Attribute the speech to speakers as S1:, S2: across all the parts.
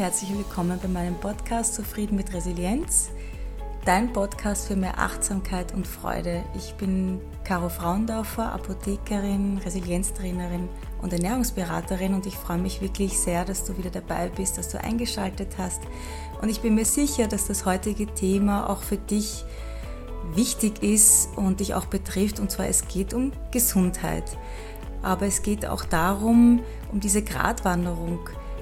S1: Herzlich willkommen bei meinem Podcast Zufrieden mit Resilienz, dein Podcast für mehr Achtsamkeit und Freude. Ich bin Caro Frauendorfer, Apothekerin, Resilienztrainerin und Ernährungsberaterin und ich freue mich wirklich sehr, dass du wieder dabei bist, dass du eingeschaltet hast und ich bin mir sicher, dass das heutige Thema auch für dich wichtig ist und dich auch betrifft und zwar es geht um Gesundheit. Aber es geht auch darum, um diese Gratwanderung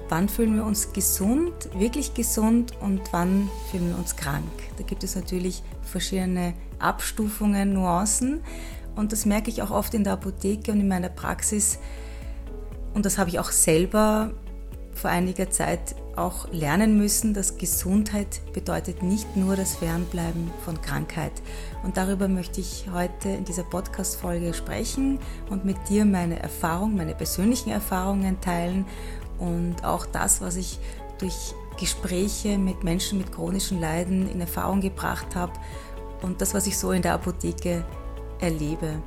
S1: wann fühlen wir uns gesund, wirklich gesund und wann fühlen wir uns krank. Da gibt es natürlich verschiedene Abstufungen, Nuancen und das merke ich auch oft in der Apotheke und in meiner Praxis und das habe ich auch selber vor einiger Zeit auch lernen müssen, dass Gesundheit bedeutet nicht nur das Fernbleiben von Krankheit. Und darüber möchte ich heute in dieser Podcast-Folge sprechen und mit dir meine Erfahrung, meine persönlichen Erfahrungen teilen und auch das, was ich durch Gespräche mit Menschen mit chronischen Leiden in Erfahrung gebracht habe und das, was ich so in der Apotheke erlebe.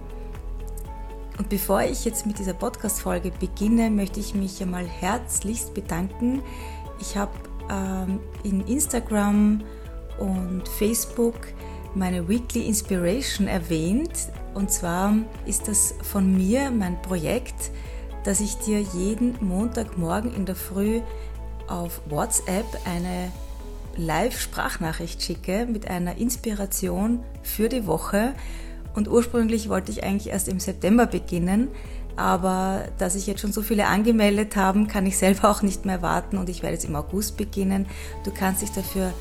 S1: Und bevor ich jetzt mit dieser Podcast-Folge beginne, möchte ich mich einmal herzlichst bedanken. Ich habe ähm, in Instagram und Facebook meine Weekly Inspiration erwähnt. Und zwar ist das von mir mein Projekt, dass ich dir jeden Montagmorgen in der Früh auf WhatsApp eine Live-Sprachnachricht schicke mit einer Inspiration für die Woche. Und ursprünglich wollte ich eigentlich erst im September beginnen, aber da sich jetzt schon so viele angemeldet haben, kann ich selber auch nicht mehr warten und ich werde jetzt im August beginnen. Du kannst dich dafür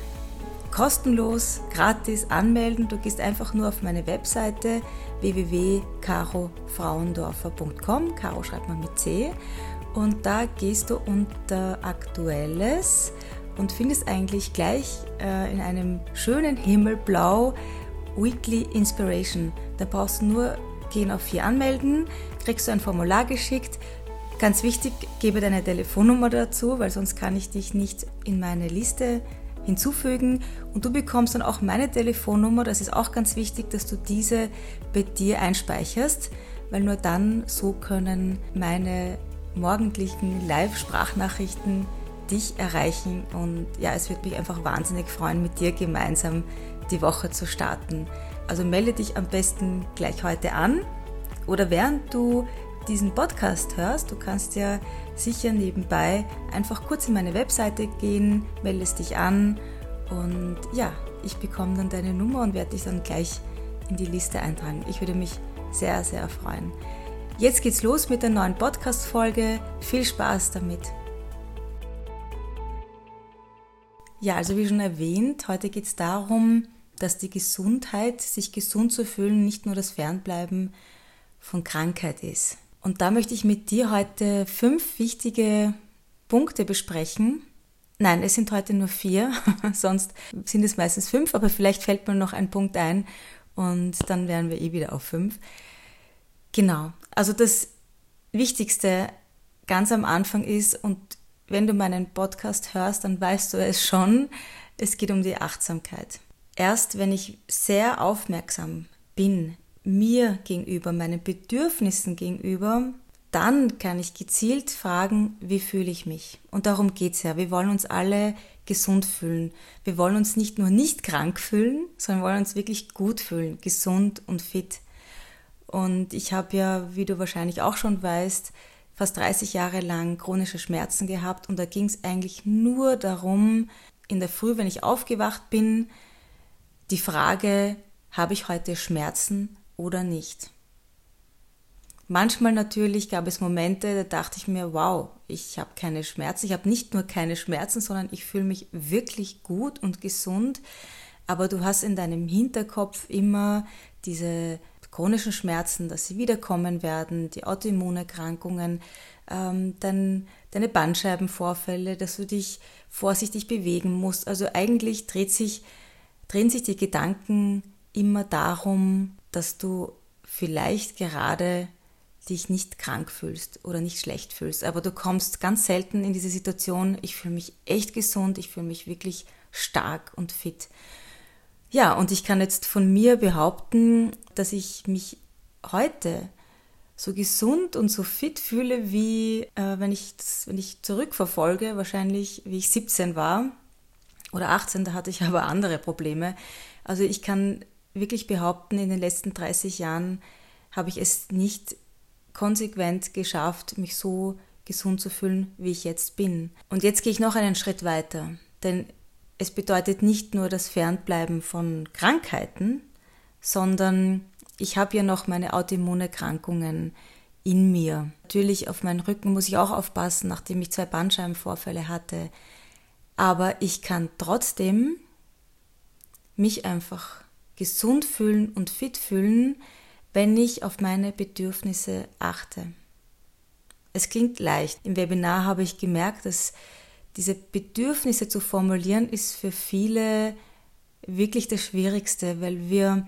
S1: kostenlos, gratis anmelden. Du gehst einfach nur auf meine Webseite www.carofrauendorfer.com. Caro schreibt man mit C. Und da gehst du unter Aktuelles und findest eigentlich gleich äh, in einem schönen Himmelblau Weekly Inspiration. Da brauchst du nur gehen auf hier anmelden, kriegst du ein Formular geschickt. Ganz wichtig, gebe deine Telefonnummer dazu, weil sonst kann ich dich nicht in meine Liste hinzufügen und du bekommst dann auch meine Telefonnummer. Das ist auch ganz wichtig, dass du diese bei dir einspeicherst, weil nur dann so können meine morgendlichen Live-Sprachnachrichten dich erreichen und ja, es wird mich einfach wahnsinnig freuen, mit dir gemeinsam die Woche zu starten. Also melde dich am besten gleich heute an oder während du diesen Podcast hörst, du kannst ja sicher nebenbei einfach kurz in meine Webseite gehen, meldest dich an und ja, ich bekomme dann deine Nummer und werde dich dann gleich in die Liste eintragen. Ich würde mich sehr, sehr freuen. Jetzt geht's los mit der neuen Podcast-Folge. Viel Spaß damit! Ja, also wie schon erwähnt, heute geht es darum, dass die Gesundheit, sich gesund zu fühlen, nicht nur das Fernbleiben von Krankheit ist. Und da möchte ich mit dir heute fünf wichtige Punkte besprechen. Nein, es sind heute nur vier, sonst sind es meistens fünf, aber vielleicht fällt mir noch ein Punkt ein und dann wären wir eh wieder auf fünf. Genau, also das Wichtigste ganz am Anfang ist, und wenn du meinen Podcast hörst, dann weißt du es schon, es geht um die Achtsamkeit. Erst wenn ich sehr aufmerksam bin, mir gegenüber, meinen Bedürfnissen gegenüber, dann kann ich gezielt fragen, wie fühle ich mich? Und darum geht's ja. Wir wollen uns alle gesund fühlen. Wir wollen uns nicht nur nicht krank fühlen, sondern wollen uns wirklich gut fühlen, gesund und fit. Und ich habe ja, wie du wahrscheinlich auch schon weißt, fast 30 Jahre lang chronische Schmerzen gehabt und da ging es eigentlich nur darum, in der Früh, wenn ich aufgewacht bin, die Frage, habe ich heute Schmerzen oder nicht. Manchmal natürlich gab es Momente, da dachte ich mir, wow, ich habe keine Schmerzen. Ich habe nicht nur keine Schmerzen, sondern ich fühle mich wirklich gut und gesund. Aber du hast in deinem Hinterkopf immer diese chronischen Schmerzen, dass sie wiederkommen werden, die Autoimmunerkrankungen, ähm, dann deine Bandscheibenvorfälle, dass du dich vorsichtig bewegen musst. Also eigentlich dreht sich, drehen sich die Gedanken immer darum, dass du vielleicht gerade dich nicht krank fühlst oder nicht schlecht fühlst, aber du kommst ganz selten in diese Situation, ich fühle mich echt gesund, ich fühle mich wirklich stark und fit. Ja, und ich kann jetzt von mir behaupten, dass ich mich heute so gesund und so fit fühle, wie äh, wenn, ich das, wenn ich zurückverfolge, wahrscheinlich wie ich 17 war oder 18, da hatte ich aber andere Probleme. Also ich kann wirklich behaupten, in den letzten 30 Jahren habe ich es nicht konsequent geschafft, mich so gesund zu fühlen, wie ich jetzt bin. Und jetzt gehe ich noch einen Schritt weiter, denn es bedeutet nicht nur das Fernbleiben von Krankheiten, sondern ich habe ja noch meine Autoimmunerkrankungen in mir. Natürlich auf meinen Rücken muss ich auch aufpassen, nachdem ich zwei Bandscheibenvorfälle hatte. Aber ich kann trotzdem mich einfach gesund fühlen und fit fühlen, wenn ich auf meine Bedürfnisse achte. Es klingt leicht. Im Webinar habe ich gemerkt, dass diese Bedürfnisse zu formulieren ist für viele wirklich das Schwierigste, weil wir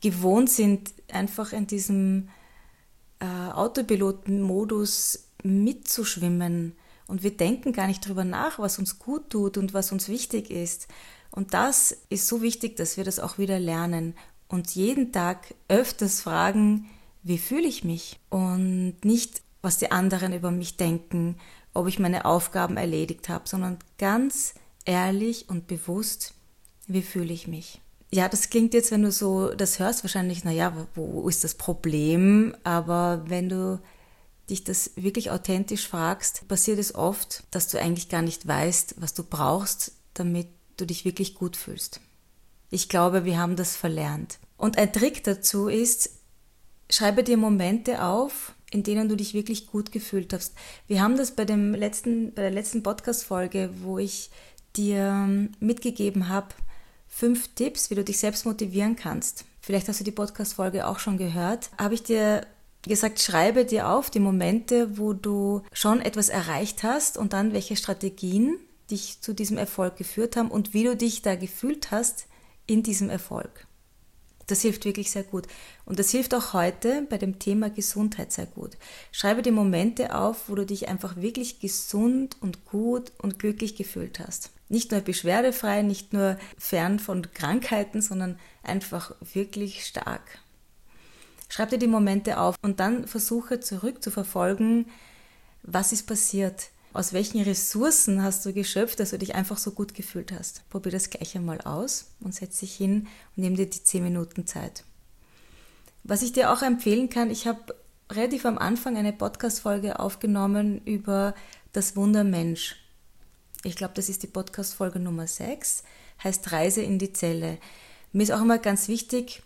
S1: gewohnt sind, einfach in diesem äh, Autopilotenmodus mitzuschwimmen. Und wir denken gar nicht darüber nach, was uns gut tut und was uns wichtig ist. Und das ist so wichtig, dass wir das auch wieder lernen und jeden Tag öfters fragen, wie fühle ich mich? Und nicht, was die anderen über mich denken, ob ich meine Aufgaben erledigt habe, sondern ganz ehrlich und bewusst, wie fühle ich mich? Ja, das klingt jetzt, wenn du so das hörst, wahrscheinlich, naja, wo ist das Problem? Aber wenn du dich das wirklich authentisch fragst, passiert es oft, dass du eigentlich gar nicht weißt, was du brauchst, damit du dich wirklich gut fühlst. Ich glaube, wir haben das verlernt. Und ein Trick dazu ist, schreibe dir Momente auf, in denen du dich wirklich gut gefühlt hast. Wir haben das bei dem letzten, bei der letzten Podcast-Folge, wo ich dir ähm, mitgegeben habe, fünf Tipps, wie du dich selbst motivieren kannst. Vielleicht hast du die Podcast-Folge auch schon gehört. Habe ich dir gesagt, schreibe dir auf die Momente, wo du schon etwas erreicht hast und dann welche Strategien dich zu diesem Erfolg geführt haben und wie du dich da gefühlt hast in diesem Erfolg. Das hilft wirklich sehr gut. Und das hilft auch heute bei dem Thema Gesundheit sehr gut. Schreibe die Momente auf, wo du dich einfach wirklich gesund und gut und glücklich gefühlt hast. Nicht nur beschwerdefrei, nicht nur fern von Krankheiten, sondern einfach wirklich stark. Schreib dir die Momente auf und dann versuche zurückzuverfolgen, was ist passiert. Aus welchen Ressourcen hast du geschöpft, dass du dich einfach so gut gefühlt hast? Probier das gleich einmal aus und setz dich hin und nimm dir die 10 Minuten Zeit. Was ich dir auch empfehlen kann, ich habe relativ am Anfang eine Podcast-Folge aufgenommen über das Wunder Mensch. Ich glaube, das ist die Podcast-Folge Nummer 6, heißt Reise in die Zelle. Mir ist auch immer ganz wichtig,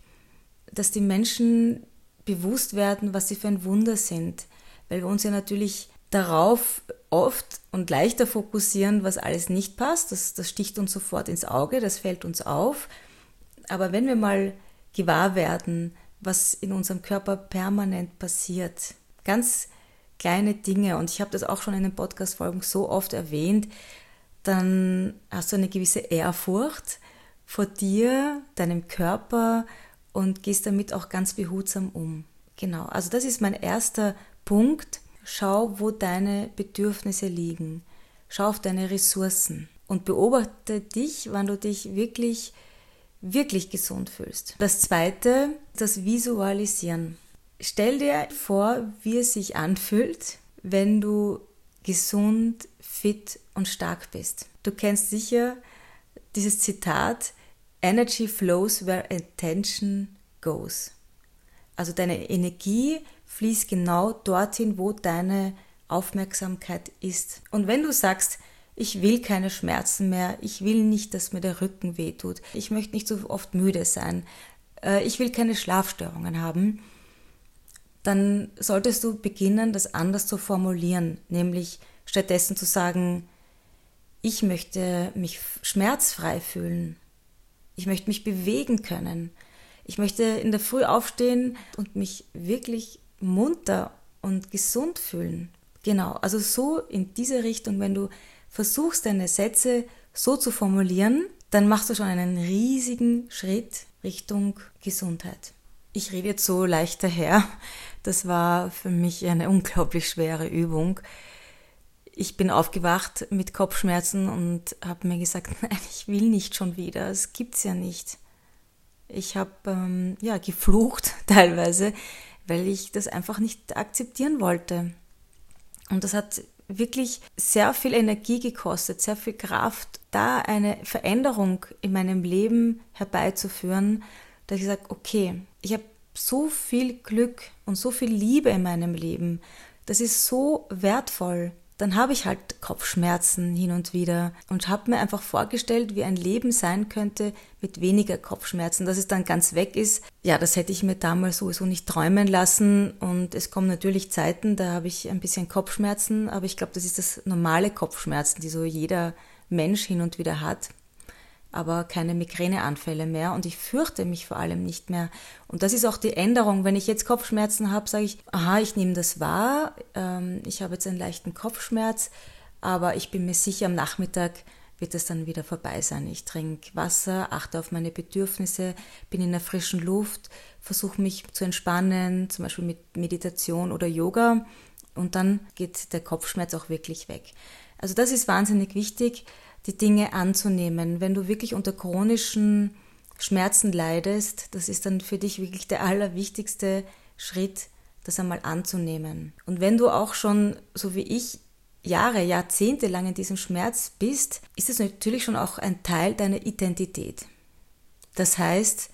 S1: dass die Menschen bewusst werden, was sie für ein Wunder sind, weil wir uns ja natürlich darauf oft und leichter fokussieren, was alles nicht passt. Das, das sticht uns sofort ins Auge, das fällt uns auf. Aber wenn wir mal gewahr werden, was in unserem Körper permanent passiert, ganz kleine Dinge, und ich habe das auch schon in den Podcast-Folgen so oft erwähnt, dann hast du eine gewisse Ehrfurcht vor dir, deinem Körper und gehst damit auch ganz behutsam um. Genau, also das ist mein erster Punkt, Schau, wo deine Bedürfnisse liegen. Schau auf deine Ressourcen und beobachte dich, wann du dich wirklich, wirklich gesund fühlst. Das zweite, das Visualisieren. Stell dir vor, wie es sich anfühlt, wenn du gesund, fit und stark bist. Du kennst sicher dieses Zitat, Energy flows where attention goes. Also deine Energie fließ genau dorthin, wo deine Aufmerksamkeit ist. Und wenn du sagst, ich will keine Schmerzen mehr, ich will nicht, dass mir der Rücken wehtut, ich möchte nicht so oft müde sein, äh, ich will keine Schlafstörungen haben, dann solltest du beginnen, das anders zu formulieren, nämlich stattdessen zu sagen, ich möchte mich schmerzfrei fühlen, ich möchte mich bewegen können, ich möchte in der Früh aufstehen und mich wirklich munter und gesund fühlen. Genau, also so in diese Richtung, wenn du versuchst, deine Sätze so zu formulieren, dann machst du schon einen riesigen Schritt Richtung Gesundheit. Ich rede jetzt so leicht daher. Das war für mich eine unglaublich schwere Übung. Ich bin aufgewacht mit Kopfschmerzen und habe mir gesagt, nein, ich will nicht schon wieder. Es gibt's ja nicht. Ich habe ähm, ja geflucht teilweise, weil ich das einfach nicht akzeptieren wollte. Und das hat wirklich sehr viel Energie gekostet, sehr viel Kraft, da eine Veränderung in meinem Leben herbeizuführen, dass ich sage, okay, ich habe so viel Glück und so viel Liebe in meinem Leben. Das ist so wertvoll dann habe ich halt Kopfschmerzen hin und wieder und habe mir einfach vorgestellt, wie ein Leben sein könnte mit weniger Kopfschmerzen. Dass es dann ganz weg ist, ja, das hätte ich mir damals sowieso nicht träumen lassen. Und es kommen natürlich Zeiten, da habe ich ein bisschen Kopfschmerzen, aber ich glaube, das ist das normale Kopfschmerzen, die so jeder Mensch hin und wieder hat aber keine Migräneanfälle mehr und ich fürchte mich vor allem nicht mehr. Und das ist auch die Änderung. Wenn ich jetzt Kopfschmerzen habe, sage ich, aha, ich nehme das wahr, ähm, ich habe jetzt einen leichten Kopfschmerz, aber ich bin mir sicher, am Nachmittag wird es dann wieder vorbei sein. Ich trinke Wasser, achte auf meine Bedürfnisse, bin in der frischen Luft, versuche mich zu entspannen, zum Beispiel mit Meditation oder Yoga und dann geht der Kopfschmerz auch wirklich weg. Also das ist wahnsinnig wichtig die Dinge anzunehmen. Wenn du wirklich unter chronischen Schmerzen leidest, das ist dann für dich wirklich der allerwichtigste Schritt, das einmal anzunehmen. Und wenn du auch schon, so wie ich, Jahre, Jahrzehnte lang in diesem Schmerz bist, ist es natürlich schon auch ein Teil deiner Identität. Das heißt,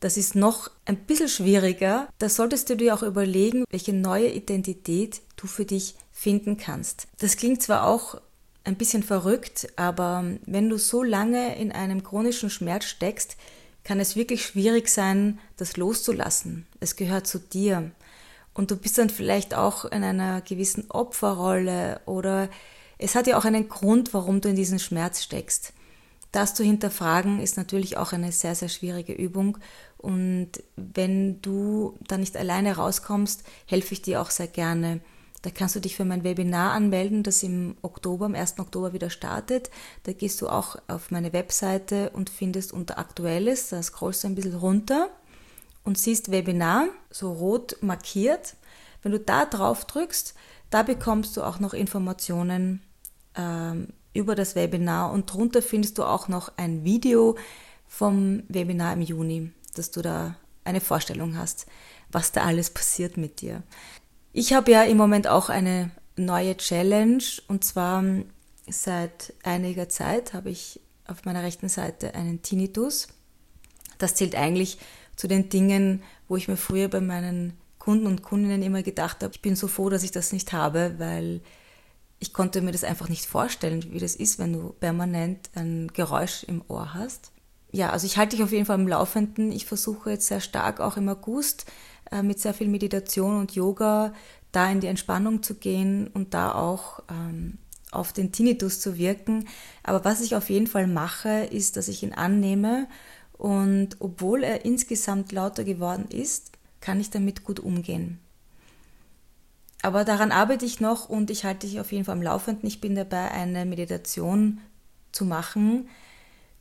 S1: das ist noch ein bisschen schwieriger. Da solltest du dir auch überlegen, welche neue Identität du für dich finden kannst. Das klingt zwar auch ein bisschen verrückt, aber wenn du so lange in einem chronischen Schmerz steckst, kann es wirklich schwierig sein, das loszulassen. Es gehört zu dir. Und du bist dann vielleicht auch in einer gewissen Opferrolle oder es hat ja auch einen Grund, warum du in diesen Schmerz steckst. Das zu hinterfragen ist natürlich auch eine sehr, sehr schwierige Übung. Und wenn du da nicht alleine rauskommst, helfe ich dir auch sehr gerne. Da kannst du dich für mein Webinar anmelden, das im Oktober, am 1. Oktober wieder startet. Da gehst du auch auf meine Webseite und findest unter Aktuelles, da scrollst du ein bisschen runter und siehst Webinar, so rot markiert. Wenn du da drauf drückst, da bekommst du auch noch Informationen ähm, über das Webinar und drunter findest du auch noch ein Video vom Webinar im Juni, dass du da eine Vorstellung hast, was da alles passiert mit dir. Ich habe ja im Moment auch eine neue Challenge und zwar seit einiger Zeit habe ich auf meiner rechten Seite einen Tinnitus. Das zählt eigentlich zu den Dingen, wo ich mir früher bei meinen Kunden und Kundinnen immer gedacht habe, ich bin so froh, dass ich das nicht habe, weil ich konnte mir das einfach nicht vorstellen, wie das ist, wenn du permanent ein Geräusch im Ohr hast. Ja, also ich halte dich auf jeden Fall im Laufenden. Ich versuche jetzt sehr stark auch im August äh, mit sehr viel Meditation und Yoga da in die Entspannung zu gehen und da auch ähm, auf den Tinnitus zu wirken. Aber was ich auf jeden Fall mache, ist, dass ich ihn annehme und obwohl er insgesamt lauter geworden ist, kann ich damit gut umgehen. Aber daran arbeite ich noch und ich halte dich auf jeden Fall am Laufenden. Ich bin dabei, eine Meditation zu machen,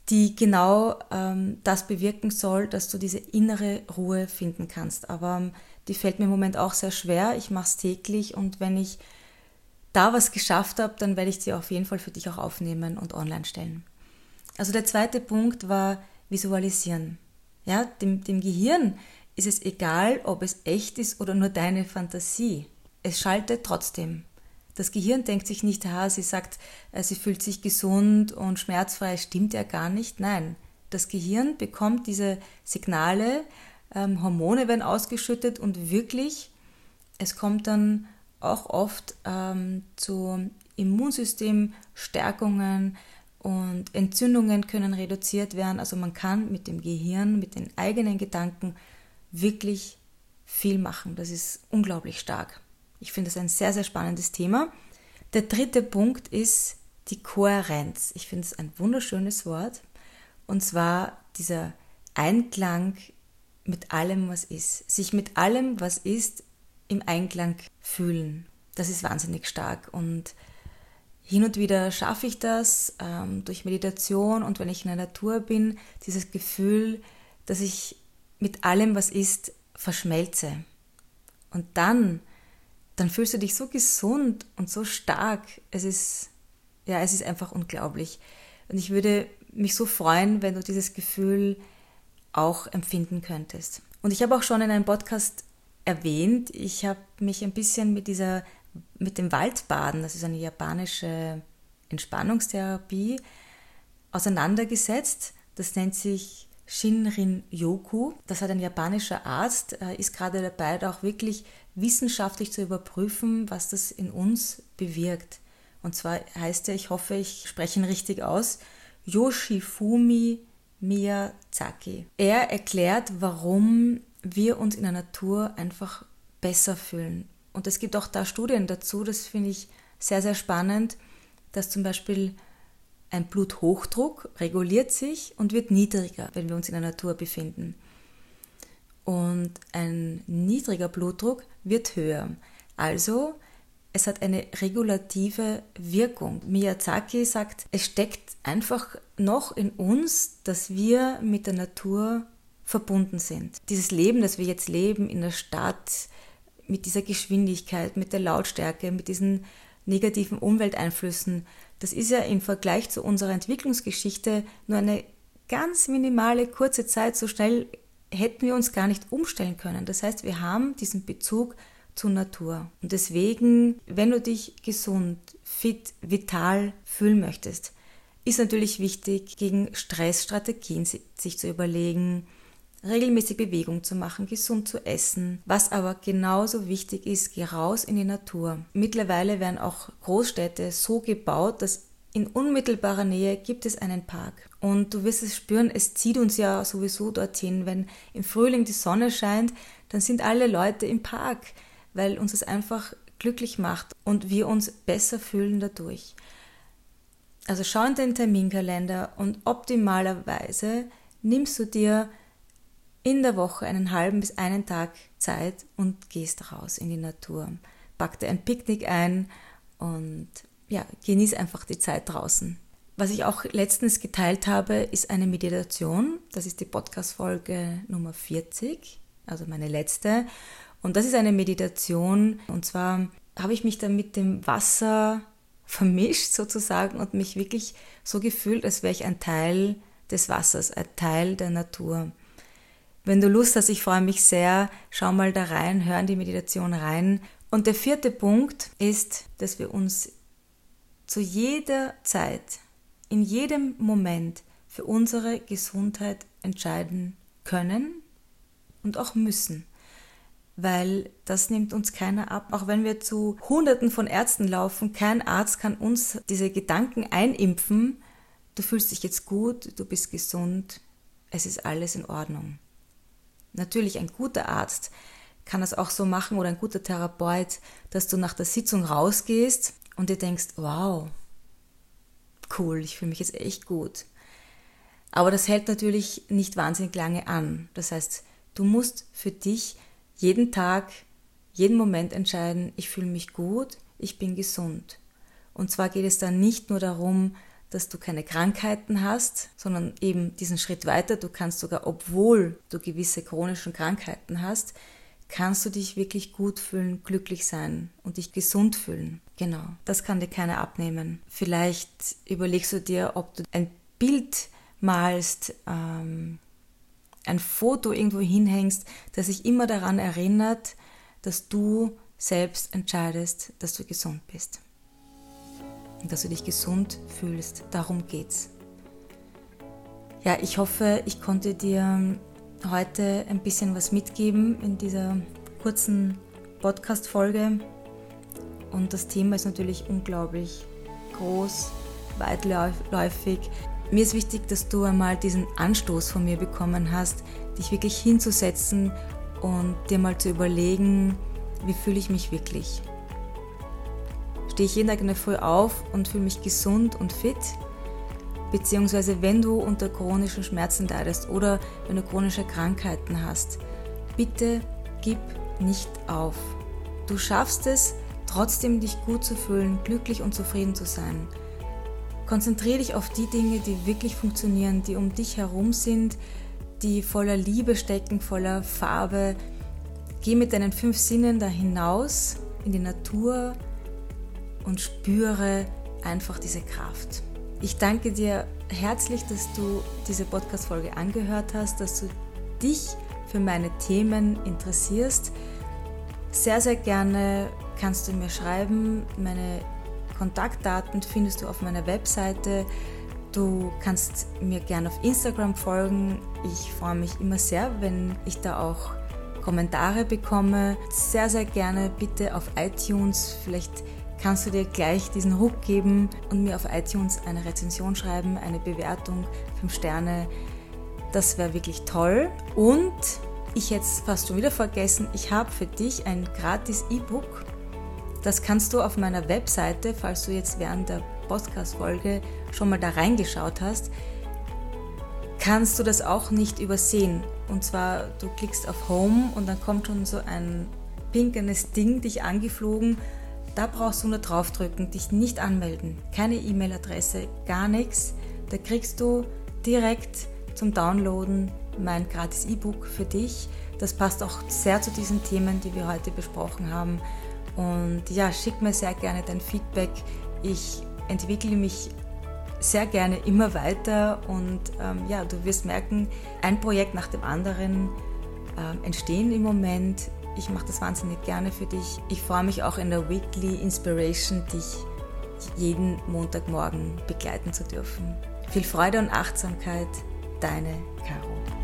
S1: die genau ähm, das bewirken soll, dass du diese innere Ruhe finden kannst. Aber ähm, die fällt mir im Moment auch sehr schwer. Ich mache es täglich und wenn ich da was geschafft habe, dann werde ich sie auf jeden Fall für dich auch aufnehmen und online stellen. Also der zweite Punkt war Visualisieren. Ja, dem, dem Gehirn ist es egal, ob es echt ist oder nur deine Fantasie. Es schaltet trotzdem. Das Gehirn denkt sich nicht, ha, sie sagt, äh, sie fühlt sich gesund und schmerzfrei, stimmt ja gar nicht. Nein, das Gehirn bekommt diese Signale, ähm, Hormone werden ausgeschüttet und wirklich, es kommt dann auch oft ähm, zu Immunsystemstärkungen und Entzündungen können reduziert werden. Also man kann mit dem Gehirn, mit den eigenen Gedanken wirklich viel machen. Das ist unglaublich stark. Ich finde das ein sehr, sehr spannendes Thema. Der dritte Punkt ist die Kohärenz. Ich finde es ein wunderschönes Wort. Und zwar dieser Einklang mit allem, was ist. Sich mit allem, was ist, im Einklang fühlen. Das ist wahnsinnig stark. Und hin und wieder schaffe ich das ähm, durch Meditation und wenn ich in der Natur bin, dieses Gefühl, dass ich mit allem, was ist, verschmelze. Und dann dann fühlst du dich so gesund und so stark. Es ist, ja, es ist einfach unglaublich. Und ich würde mich so freuen, wenn du dieses Gefühl auch empfinden könntest. Und ich habe auch schon in einem Podcast erwähnt, ich habe mich ein bisschen mit dieser, mit dem Waldbaden, das ist eine japanische Entspannungstherapie, auseinandergesetzt. Das nennt sich Shinrin Yoku. Das hat ein japanischer Arzt, ist gerade dabei, auch wirklich wissenschaftlich zu überprüfen, was das in uns bewirkt. Und zwar heißt er, ich hoffe, ich spreche ihn richtig aus, Yoshifumi Miyazaki. Er erklärt, warum wir uns in der Natur einfach besser fühlen. Und es gibt auch da Studien dazu, das finde ich sehr, sehr spannend, dass zum Beispiel ein Bluthochdruck reguliert sich und wird niedriger, wenn wir uns in der Natur befinden. Und ein niedriger Blutdruck wird höher. Also es hat eine regulative Wirkung. Miyazaki sagt, es steckt einfach noch in uns, dass wir mit der Natur verbunden sind. Dieses Leben, das wir jetzt leben in der Stadt, mit dieser Geschwindigkeit, mit der Lautstärke, mit diesen negativen Umwelteinflüssen, das ist ja im Vergleich zu unserer Entwicklungsgeschichte nur eine ganz minimale kurze Zeit. So schnell hätten wir uns gar nicht umstellen können. Das heißt, wir haben diesen Bezug zur Natur. Und deswegen, wenn du dich gesund, fit, vital fühlen möchtest, ist natürlich wichtig, gegen Stressstrategien sich zu überlegen, regelmäßig Bewegung zu machen, gesund zu essen. Was aber genauso wichtig ist, geh raus in die Natur. Mittlerweile werden auch Großstädte so gebaut, dass in unmittelbarer Nähe gibt es einen Park. Und du wirst es spüren, es zieht uns ja sowieso dorthin. Wenn im Frühling die Sonne scheint, dann sind alle Leute im Park weil uns es einfach glücklich macht und wir uns besser fühlen dadurch. Also schau in den Terminkalender und optimalerweise nimmst du dir in der Woche einen halben bis einen Tag Zeit und gehst raus in die Natur. Pack dir ein Picknick ein und ja, genieß einfach die Zeit draußen. Was ich auch letztens geteilt habe, ist eine Meditation. Das ist die Podcast-Folge Nummer 40, also meine letzte. Und das ist eine Meditation. Und zwar habe ich mich dann mit dem Wasser vermischt sozusagen und mich wirklich so gefühlt, als wäre ich ein Teil des Wassers, ein Teil der Natur. Wenn du Lust hast, ich freue mich sehr, schau mal da rein, hör in die Meditation rein. Und der vierte Punkt ist, dass wir uns zu jeder Zeit, in jedem Moment für unsere Gesundheit entscheiden können und auch müssen weil das nimmt uns keiner ab. Auch wenn wir zu Hunderten von Ärzten laufen, kein Arzt kann uns diese Gedanken einimpfen, du fühlst dich jetzt gut, du bist gesund, es ist alles in Ordnung. Natürlich ein guter Arzt kann das auch so machen oder ein guter Therapeut, dass du nach der Sitzung rausgehst und dir denkst, wow, cool, ich fühle mich jetzt echt gut. Aber das hält natürlich nicht wahnsinnig lange an. Das heißt, du musst für dich jeden Tag, jeden Moment entscheiden, ich fühle mich gut, ich bin gesund. Und zwar geht es dann nicht nur darum, dass du keine Krankheiten hast, sondern eben diesen Schritt weiter, du kannst sogar, obwohl du gewisse chronischen Krankheiten hast, kannst du dich wirklich gut fühlen, glücklich sein und dich gesund fühlen. Genau, das kann dir keiner abnehmen. Vielleicht überlegst du dir, ob du ein Bild malst, ähm, ein Foto irgendwo hinhängst, das sich immer daran erinnert, dass du selbst entscheidest, dass du gesund bist. Und dass du dich gesund fühlst. Darum geht's. Ja, ich hoffe, ich konnte dir heute ein bisschen was mitgeben in dieser kurzen Podcast-Folge. Und das Thema ist natürlich unglaublich groß, weitläufig. Mir ist wichtig, dass du einmal diesen Anstoß von mir bekommen hast, dich wirklich hinzusetzen und dir mal zu überlegen, wie fühle ich mich wirklich. Stehe ich jeden Tag in der Früh auf und fühle mich gesund und fit? Beziehungsweise wenn du unter chronischen Schmerzen leidest oder wenn du chronische Krankheiten hast, bitte gib nicht auf. Du schaffst es, trotzdem dich gut zu fühlen, glücklich und zufrieden zu sein. Konzentriere dich auf die Dinge, die wirklich funktionieren, die um dich herum sind, die voller Liebe stecken, voller Farbe. Geh mit deinen fünf Sinnen da hinaus in die Natur und spüre einfach diese Kraft. Ich danke dir herzlich, dass du diese Podcast-Folge angehört hast, dass du dich für meine Themen interessierst. Sehr, sehr gerne kannst du mir schreiben. Meine Kontaktdaten findest du auf meiner Webseite. Du kannst mir gerne auf Instagram folgen. Ich freue mich immer sehr, wenn ich da auch Kommentare bekomme. Sehr, sehr gerne bitte auf iTunes. Vielleicht kannst du dir gleich diesen Ruck geben und mir auf iTunes eine Rezension schreiben, eine Bewertung, 5 Sterne. Das wäre wirklich toll. Und ich jetzt fast schon wieder vergessen, ich habe für dich ein gratis E-Book. Das kannst du auf meiner Webseite, falls du jetzt während der Podcast-Folge schon mal da reingeschaut hast, kannst du das auch nicht übersehen. Und zwar, du klickst auf Home und dann kommt schon so ein pinkenes Ding dich angeflogen. Da brauchst du nur draufdrücken, dich nicht anmelden. Keine E-Mail-Adresse, gar nichts. Da kriegst du direkt zum Downloaden mein gratis E-Book für dich. Das passt auch sehr zu diesen Themen, die wir heute besprochen haben. Und ja, schick mir sehr gerne dein Feedback. Ich entwickle mich sehr gerne immer weiter und ähm, ja, du wirst merken, ein Projekt nach dem anderen äh, entstehen im Moment. Ich mache das wahnsinnig gerne für dich. Ich freue mich auch in der Weekly Inspiration, dich jeden Montagmorgen begleiten zu dürfen. Viel Freude und Achtsamkeit, deine Caro.